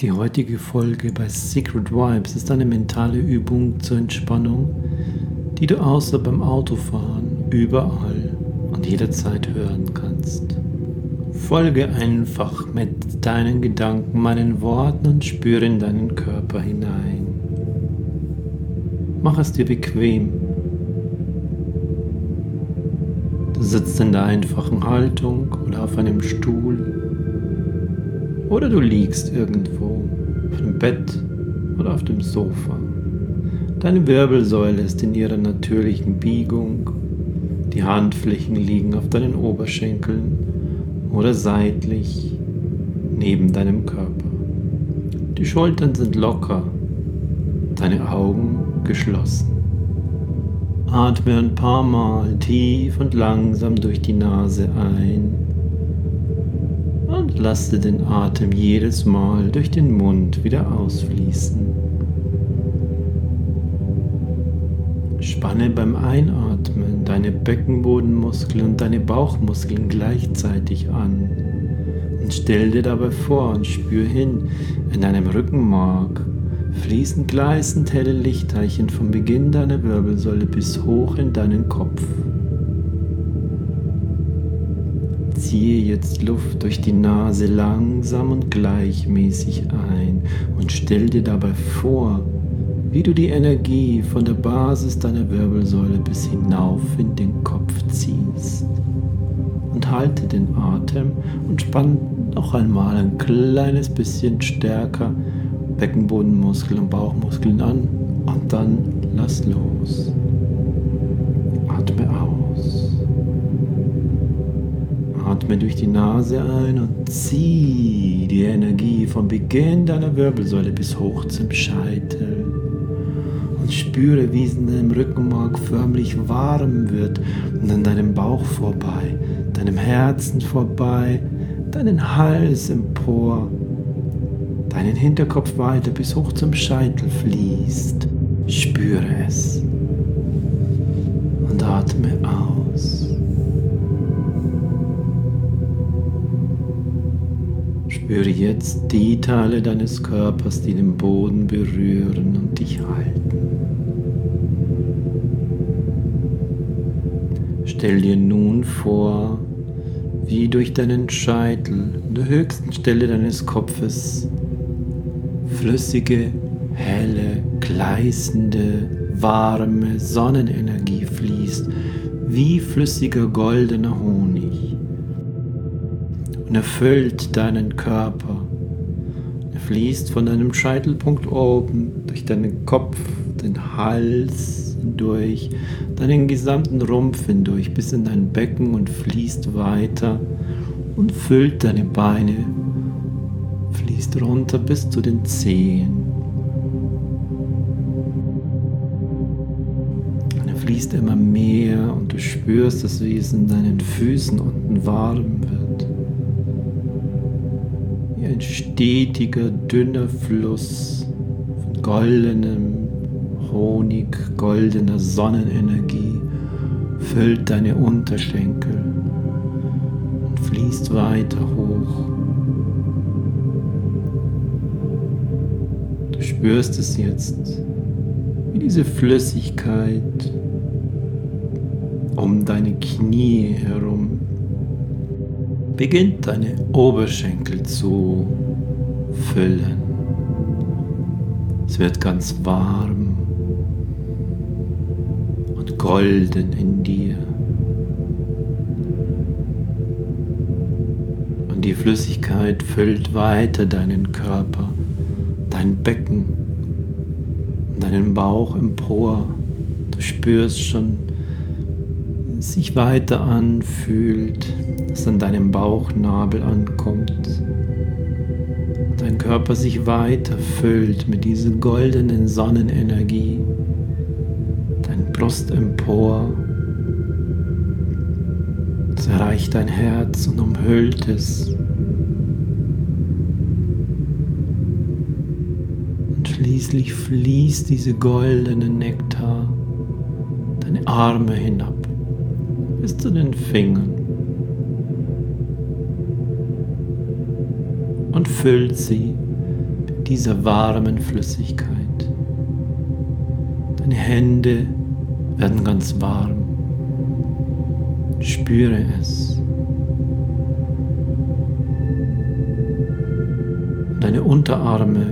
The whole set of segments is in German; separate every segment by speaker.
Speaker 1: Die heutige Folge bei Secret Vibes ist eine mentale Übung zur Entspannung, die du außer beim Autofahren überall und jederzeit hören kannst. Folge einfach mit deinen Gedanken meinen Worten und spüre in deinen Körper hinein. Mach es dir bequem. Du sitzt in der einfachen Haltung oder auf einem Stuhl oder du liegst irgendwo auf dem Bett oder auf dem Sofa. Deine Wirbelsäule ist in ihrer natürlichen Biegung. Die Handflächen liegen auf deinen Oberschenkeln oder seitlich neben deinem Körper. Die Schultern sind locker, deine Augen geschlossen. Atme ein paar Mal tief und langsam durch die Nase ein lasse den Atem jedes Mal durch den Mund wieder ausfließen. Spanne beim Einatmen deine Beckenbodenmuskeln und deine Bauchmuskeln gleichzeitig an und stell dir dabei vor und spür hin in deinem Rückenmark fließen gleißend helle Lichtteilchen vom Beginn deiner Wirbelsäule bis hoch in deinen Kopf. Ziehe jetzt Luft durch die Nase langsam und gleichmäßig ein und stell dir dabei vor, wie du die Energie von der Basis deiner Wirbelsäule bis hinauf in den Kopf ziehst. Und halte den Atem und spann noch einmal ein kleines bisschen stärker Beckenbodenmuskeln und Bauchmuskeln an und dann lass los. Atme durch die Nase ein und zieh die Energie vom Beginn deiner Wirbelsäule bis hoch zum Scheitel. Und spüre, wie es in deinem Rückenmark förmlich warm wird und an deinem Bauch vorbei, deinem Herzen vorbei, deinen Hals empor, deinen Hinterkopf weiter bis hoch zum Scheitel fließt. Spüre es Spüre jetzt die Teile deines Körpers, die den Boden berühren und dich halten. Stell dir nun vor, wie durch deinen Scheitel, an der höchsten Stelle deines Kopfes, flüssige, helle, gleißende, warme Sonnenenergie fließt, wie flüssiger goldener Honig und erfüllt deinen Körper. Er fließt von deinem Scheitelpunkt oben durch deinen Kopf, den Hals hindurch, deinen gesamten Rumpf hindurch bis in dein Becken und fließt weiter und füllt deine Beine, fließt runter bis zu den Zehen. er fließt immer mehr und du spürst es, wie es in deinen Füßen unten warm wird ein stetiger, dünner Fluss von goldenem Honig, goldener Sonnenenergie füllt deine Unterschenkel und fließt weiter hoch. Du spürst es jetzt, wie diese Flüssigkeit um deine Knie herum beginnt deine Oberschenkel zu füllen. Es wird ganz warm und golden in dir. Und die Flüssigkeit füllt weiter deinen Körper, dein Becken, deinen Bauch empor. Du spürst schon, sich weiter anfühlt, es an deinem Bauchnabel ankommt. Dein Körper sich weiter füllt mit dieser goldenen Sonnenenergie. Dein Brust empor. Es erreicht dein Herz und umhüllt es. Und schließlich fließt diese goldene Nektar deine Arme hinab bis zu den Fingern füllt sie dieser warmen Flüssigkeit. Deine Hände werden ganz warm. Spüre es. Deine Unterarme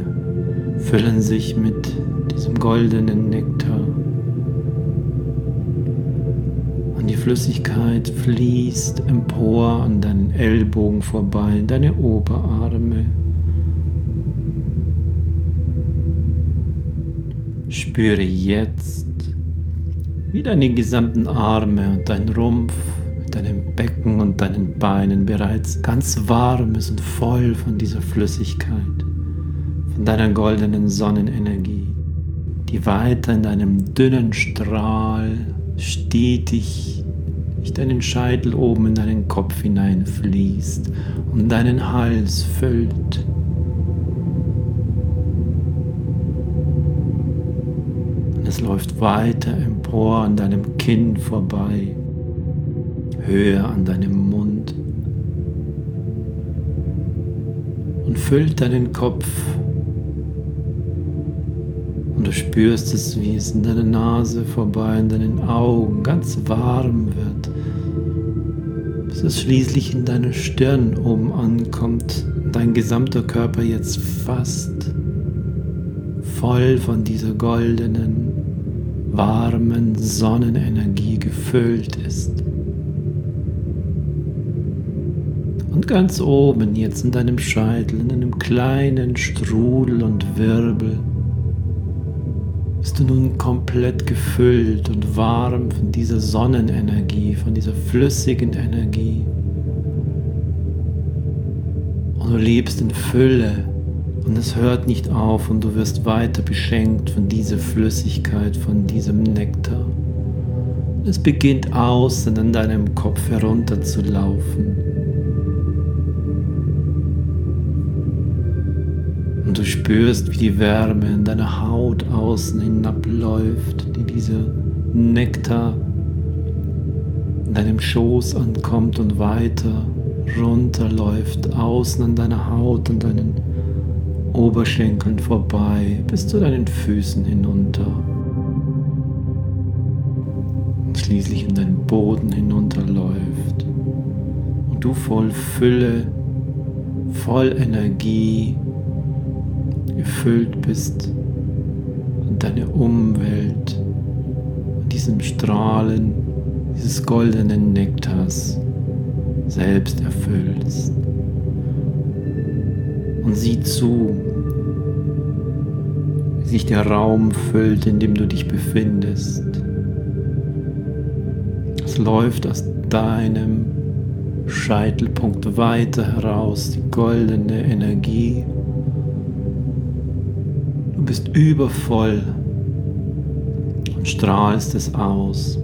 Speaker 1: füllen sich mit diesem goldenen Nektar. Flüssigkeit fließt empor an deinen Ellbogen vorbei, in deine Oberarme. Spüre jetzt, wie deine gesamten Arme und dein Rumpf mit deinem Becken und deinen Beinen bereits ganz warm ist und voll von dieser Flüssigkeit, von deiner goldenen Sonnenenergie, die weiter in deinem dünnen Strahl stetig durch deinen Scheitel oben in deinen Kopf hineinfließt und deinen Hals füllt. es läuft weiter empor an deinem Kinn vorbei, höher an deinem Mund und füllt deinen Kopf. Und du spürst es, wie es in deiner Nase vorbei, in deinen Augen ganz warm wird, bis es schließlich in deiner Stirn oben ankommt und dein gesamter Körper jetzt fast voll von dieser goldenen, warmen Sonnenenergie gefüllt ist. Und ganz oben, jetzt in deinem Scheitel, in einem kleinen Strudel und Wirbel, bist du nun komplett gefüllt und warm von dieser Sonnenenergie, von dieser flüssigen Energie. Und du lebst in Fülle und es hört nicht auf und du wirst weiter beschenkt von dieser Flüssigkeit, von diesem Nektar. Es beginnt außen an deinem Kopf herunter Und du spürst, wie die Wärme in deiner Haut außen hinabläuft, die dieser Nektar in deinem Schoß ankommt und weiter runterläuft, außen an deiner Haut und deinen Oberschenkeln vorbei bis zu deinen Füßen hinunter. Und schließlich in deinen Boden hinunterläuft. Und du voll Fülle, voll Energie gefüllt bist und deine Umwelt und diesem Strahlen dieses goldenen Nektars selbst erfüllst und sieh zu, wie sich der Raum füllt, in dem du dich befindest. Es läuft aus deinem Scheitelpunkt weiter heraus, die goldene Energie. Bist übervoll und strahlst es aus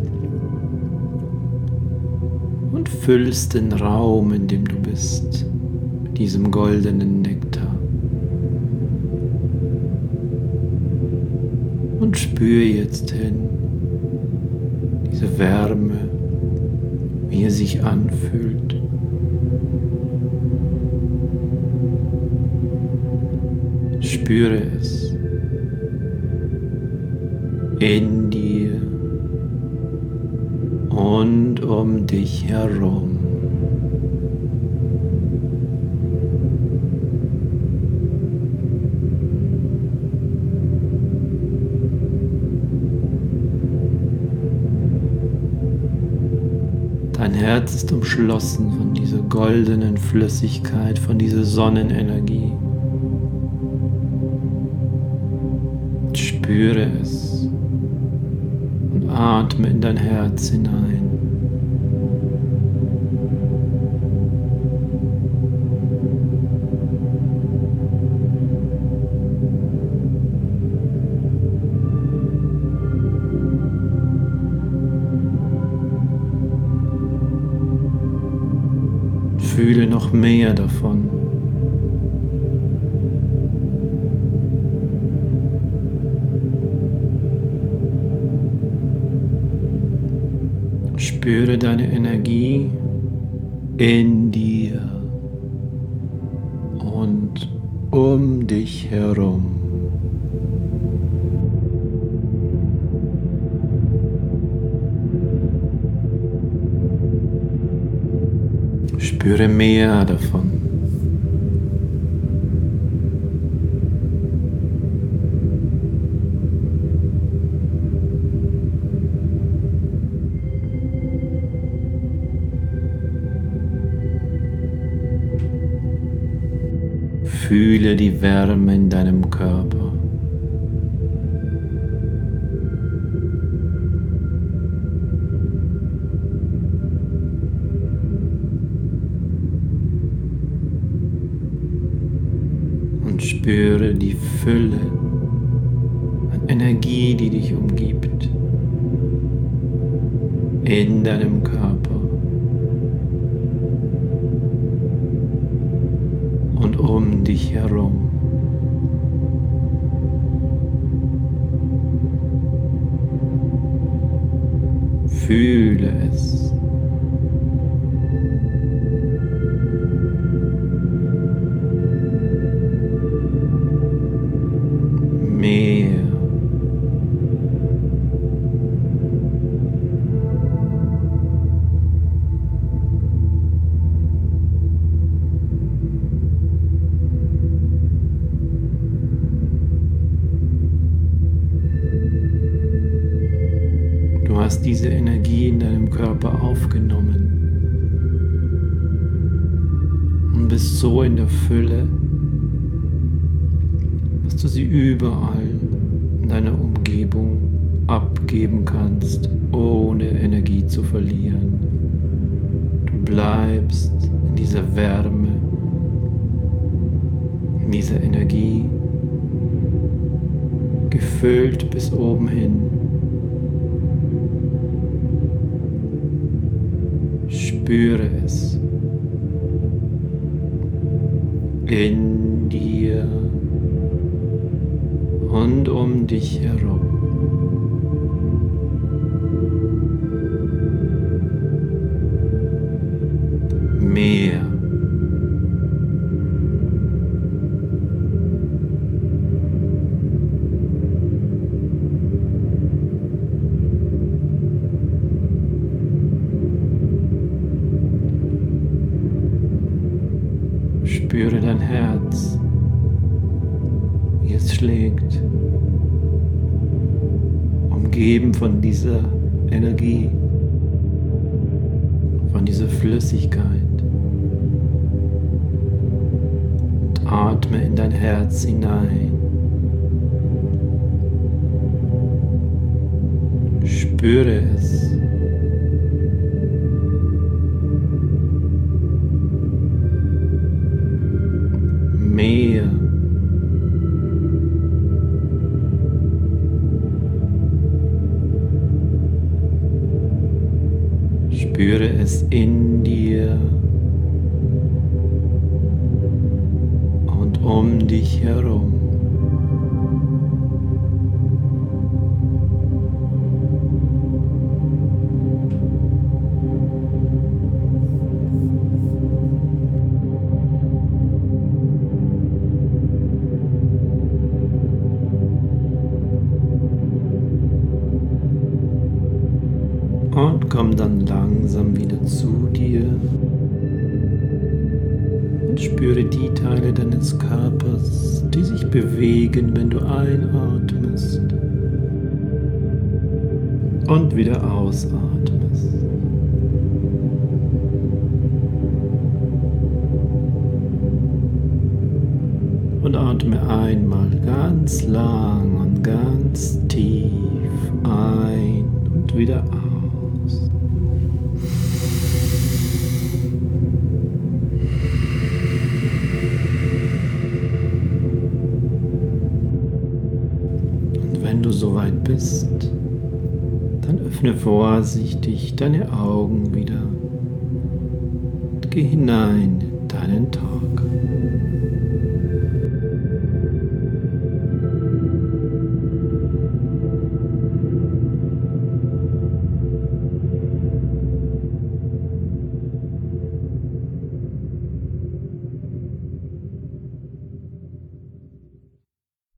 Speaker 1: und füllst den Raum, in dem du bist, mit diesem goldenen Nektar. und spüre jetzt hin diese Wärme, wie er sich anfühlt. Spüre es in dir und um dich herum. Herz ist umschlossen von dieser goldenen Flüssigkeit, von dieser Sonnenenergie. Spüre es atme in dein Herz hinein. Fühle noch mehr davon. Spüre deine Energie in dir und um dich herum. Spüre mehr davon. Fühle die Wärme in deinem Körper. Und spüre die Fülle an Energie, die dich umgibt, in deinem Körper. Um dich herum. Fühle es. Diese Energie in deinem Körper aufgenommen und bist so in der Fülle, dass du sie überall in deiner Umgebung abgeben kannst, ohne Energie zu verlieren. Du bleibst in dieser Wärme, in dieser Energie, gefüllt bis oben hin Spüre es in dir und um dich herum. Spüre dein Herz, wie es schlägt, umgeben von dieser Energie, von dieser Flüssigkeit. Und atme in dein Herz hinein. Spüre es. Es in dir und um dich herum. Und wieder ausatmest. Und atme einmal ganz lang und ganz tief ein und wieder aus. du soweit bist, dann öffne vorsichtig deine Augen wieder und geh hinein in deinen Tag.